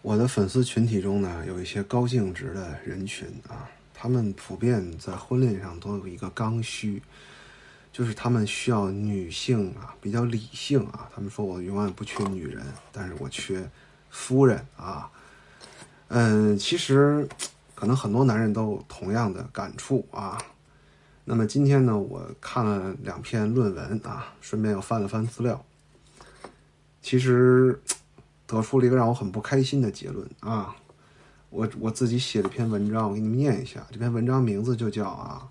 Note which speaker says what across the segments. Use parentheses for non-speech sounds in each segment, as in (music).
Speaker 1: 我的粉丝群体中呢，有一些高净值的人群啊，他们普遍在婚恋上都有一个刚需，就是他们需要女性啊，比较理性啊。他们说我永远不缺女人，但是我缺夫人啊。嗯，其实可能很多男人都同样的感触啊。那么今天呢，我看了两篇论文啊，顺便又翻了翻资料，其实。得出了一个让我很不开心的结论啊！我我自己写了篇文章，我给你们念一下。这篇文章名字就叫啊，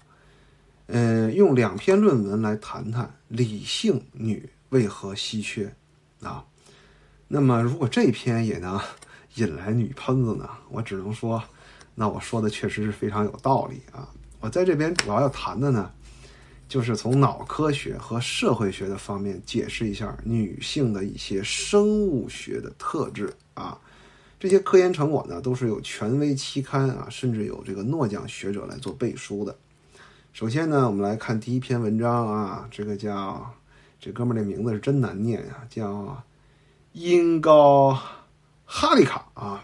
Speaker 1: 呃，用两篇论文来谈谈理性女为何稀缺啊。那么，如果这篇也能引来女喷子呢，我只能说，那我说的确实是非常有道理啊。我在这边主要要谈的呢。就是从脑科学和社会学的方面解释一下女性的一些生物学的特质啊，这些科研成果呢都是有权威期刊啊，甚至有这个诺奖学者来做背书的。首先呢，我们来看第一篇文章啊，这个叫这哥们儿这名字是真难念啊，叫因高哈利卡啊，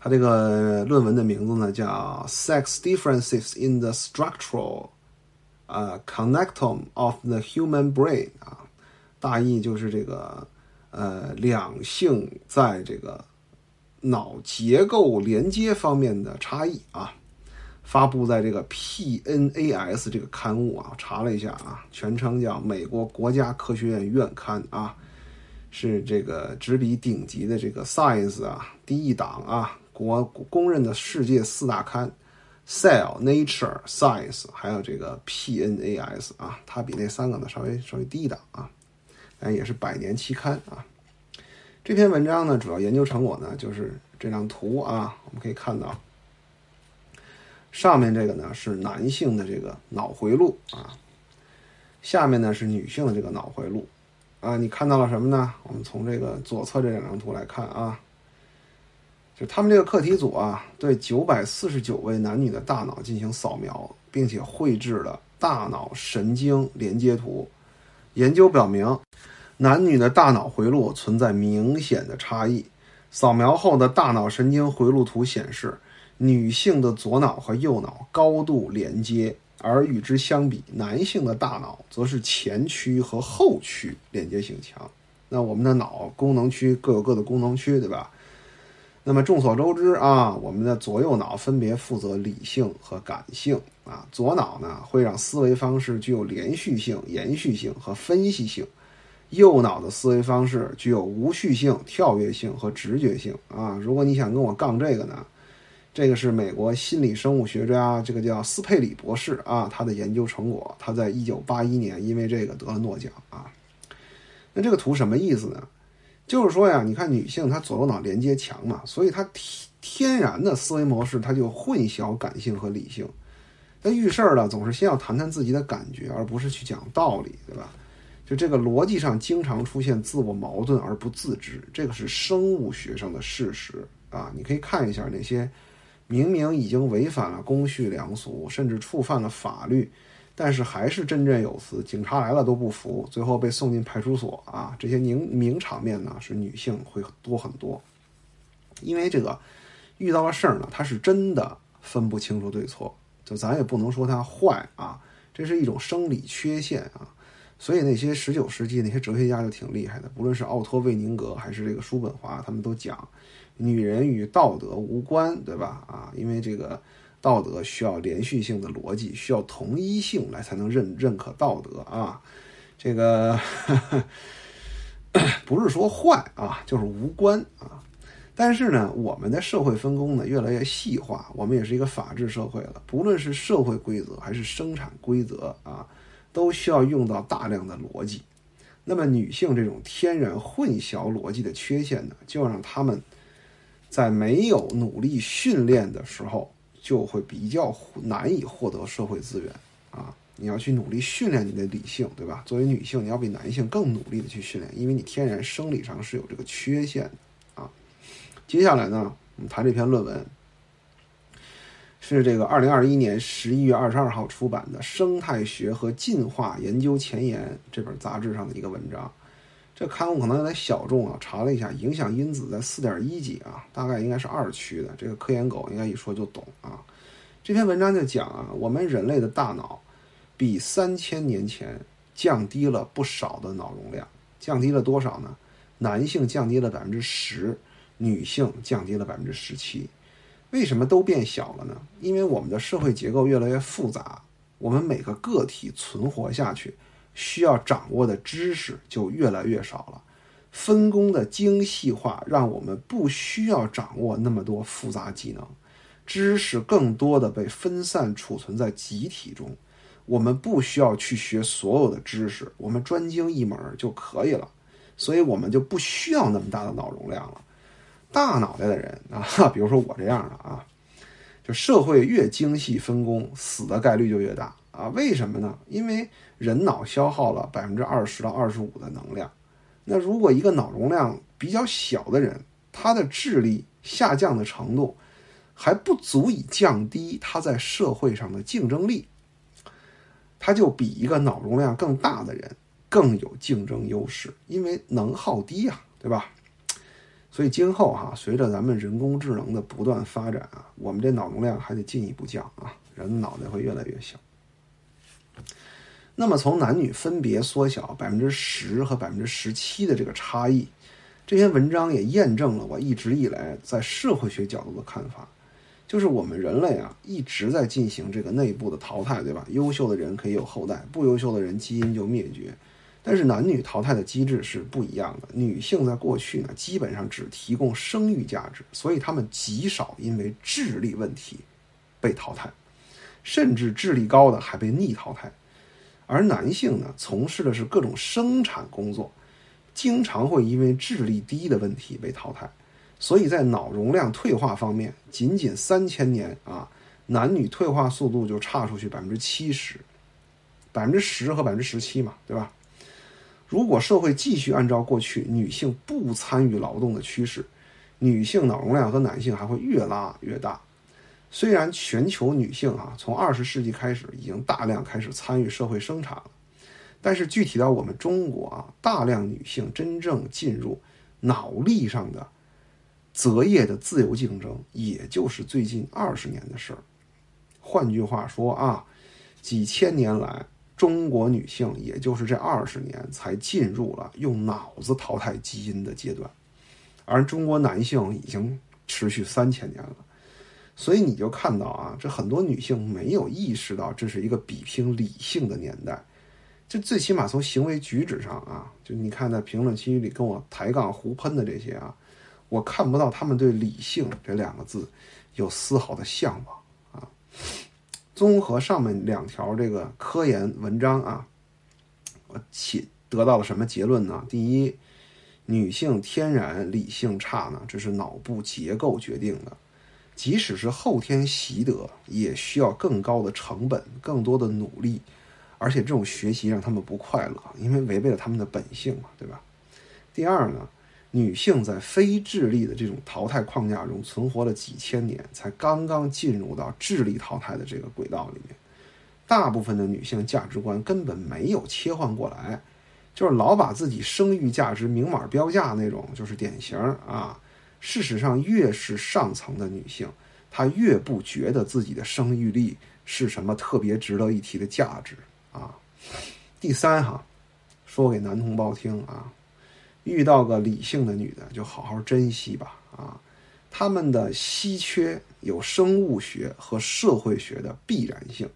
Speaker 1: 他这个论文的名字呢叫 Sex Differences in the Structural。呃，connectome of the human brain 啊，大意就是这个呃两性在这个脑结构连接方面的差异啊，发布在这个 PNAS 这个刊物啊，我查了一下啊，全称叫美国国家科学院院刊啊，是这个执笔顶级的这个 Science 啊第一档啊，国公认的世界四大刊。Cell、Nature、Science，还有这个 PNAS 啊，它比那三个呢稍微稍微低一档啊，但也是百年期刊啊。这篇文章呢，主要研究成果呢就是这张图啊，我们可以看到，上面这个呢是男性的这个脑回路啊，下面呢是女性的这个脑回路啊。你看到了什么呢？我们从这个左侧这两张图来看啊。就他们这个课题组啊，对九百四十九位男女的大脑进行扫描，并且绘制了大脑神经连接图。研究表明，男女的大脑回路存在明显的差异。扫描后的大脑神经回路图显示，女性的左脑和右脑高度连接，而与之相比，男性的大脑则是前区和后区连接性强。那我们的脑功能区各有各的功能区，对吧？那么众所周知啊，我们的左右脑分别负责理性和感性啊。左脑呢会让思维方式具有连续性、延续性和分析性；右脑的思维方式具有无序性、跳跃性和直觉性啊。如果你想跟我杠这个呢，这个是美国心理生物学家，这个叫斯佩里博士啊，他的研究成果，他在一九八一年因为这个得了诺奖啊。那这个图什么意思呢？就是说呀，你看女性她左右脑连接强嘛，所以她天天然的思维模式，她就混淆感性和理性。那遇事儿了，总是先要谈谈自己的感觉，而不是去讲道理，对吧？就这个逻辑上经常出现自我矛盾而不自知，这个是生物学上的事实啊。你可以看一下那些明明已经违反了公序良俗，甚至触犯了法律。但是还是振振有词，警察来了都不服，最后被送进派出所啊！这些名名场面呢，是女性会多很多，因为这个遇到了事儿呢，她是真的分不清楚对错，就咱也不能说她坏啊，这是一种生理缺陷啊。所以那些十九世纪那些哲学家就挺厉害的，不论是奥托·魏宁格还是这个叔本华，他们都讲，女人与道德无关，对吧？啊，因为这个。道德需要连续性的逻辑，需要同一性来才能认认可道德啊，这个 (coughs) 不是说坏啊，就是无关啊。但是呢，我们的社会分工呢越来越细化，我们也是一个法治社会了。不论是社会规则还是生产规则啊，都需要用到大量的逻辑。那么女性这种天然混淆逻辑的缺陷呢，就让他们在没有努力训练的时候。就会比较难以获得社会资源啊！你要去努力训练你的理性，对吧？作为女性，你要比男性更努力的去训练，因为你天然生理上是有这个缺陷的啊。接下来呢，我们谈这篇论文，是这个二零二一年十一月二十二号出版的《生态学和进化研究前沿》这本杂志上的一个文章。这刊物可能有点小众啊，查了一下，影响因子在四点一级啊，大概应该是二区的。这个科研狗应该一说就懂啊。这篇文章就讲啊，我们人类的大脑比三千年前降低了不少的脑容量，降低了多少呢？男性降低了百分之十，女性降低了百分之十七。为什么都变小了呢？因为我们的社会结构越来越复杂，我们每个个体存活下去需要掌握的知识就越来越少了。分工的精细化让我们不需要掌握那么多复杂技能，知识更多的被分散储存在集体中。我们不需要去学所有的知识，我们专精一门就可以了。所以我们就不需要那么大的脑容量了。大脑袋的人啊，比如说我这样的啊，就社会越精细分工，死的概率就越大啊。为什么呢？因为人脑消耗了百分之二十到二十五的能量。那如果一个脑容量比较小的人，他的智力下降的程度还不足以降低他在社会上的竞争力，他就比一个脑容量更大的人更有竞争优势，因为能耗低啊，对吧？所以今后哈，随着咱们人工智能的不断发展啊，我们这脑容量还得进一步降啊，人脑袋会越来越小。那么从男女分别缩小百分之十和百分之十七的这个差异，这篇文章也验证了我一直以来在社会学角度的看法，就是我们人类啊一直在进行这个内部的淘汰，对吧？优秀的人可以有后代，不优秀的人基因就灭绝。但是男女淘汰的机制是不一样的。女性在过去呢，基本上只提供生育价值，所以她们极少因为智力问题被淘汰，甚至智力高的还被逆淘汰。而男性呢，从事的是各种生产工作，经常会因为智力低的问题被淘汰。所以在脑容量退化方面，仅仅三千年啊，男女退化速度就差出去百分之七十，百分之十和百分之十七嘛，对吧？如果社会继续按照过去女性不参与劳动的趋势，女性脑容量和男性还会越拉越大。虽然全球女性啊从二十世纪开始已经大量开始参与社会生产了，但是具体到我们中国啊，大量女性真正进入脑力上的择业的自由竞争，也就是最近二十年的事儿。换句话说啊，几千年来。中国女性也就是这二十年才进入了用脑子淘汰基因的阶段，而中国男性已经持续三千年了，所以你就看到啊，这很多女性没有意识到这是一个比拼理性的年代，就最起码从行为举止上啊，就你看在评论区里跟我抬杠胡喷的这些啊，我看不到他们对理性这两个字有丝毫的向往啊。综合上面两条这个科研文章啊，我起得到了什么结论呢？第一，女性天然理性差呢，这是脑部结构决定的，即使是后天习得，也需要更高的成本、更多的努力，而且这种学习让他们不快乐，因为违背了他们的本性嘛，对吧？第二呢？女性在非智力的这种淘汰框架中存活了几千年，才刚刚进入到智力淘汰的这个轨道里面。大部分的女性价值观根本没有切换过来，就是老把自己生育价值明码标价那种，就是典型啊。事实上，越是上层的女性，她越不觉得自己的生育力是什么特别值得一提的价值啊。第三哈，说给男同胞听啊。遇到个理性的女的，就好好珍惜吧啊！她们的稀缺有生物学和社会学的必然性，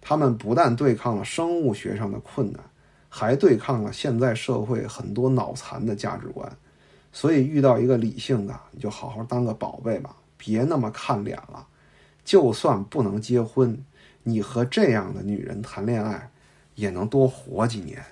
Speaker 1: 她们不但对抗了生物学上的困难，还对抗了现在社会很多脑残的价值观。所以遇到一个理性的，你就好好当个宝贝吧，别那么看脸了。就算不能结婚，你和这样的女人谈恋爱，也能多活几年。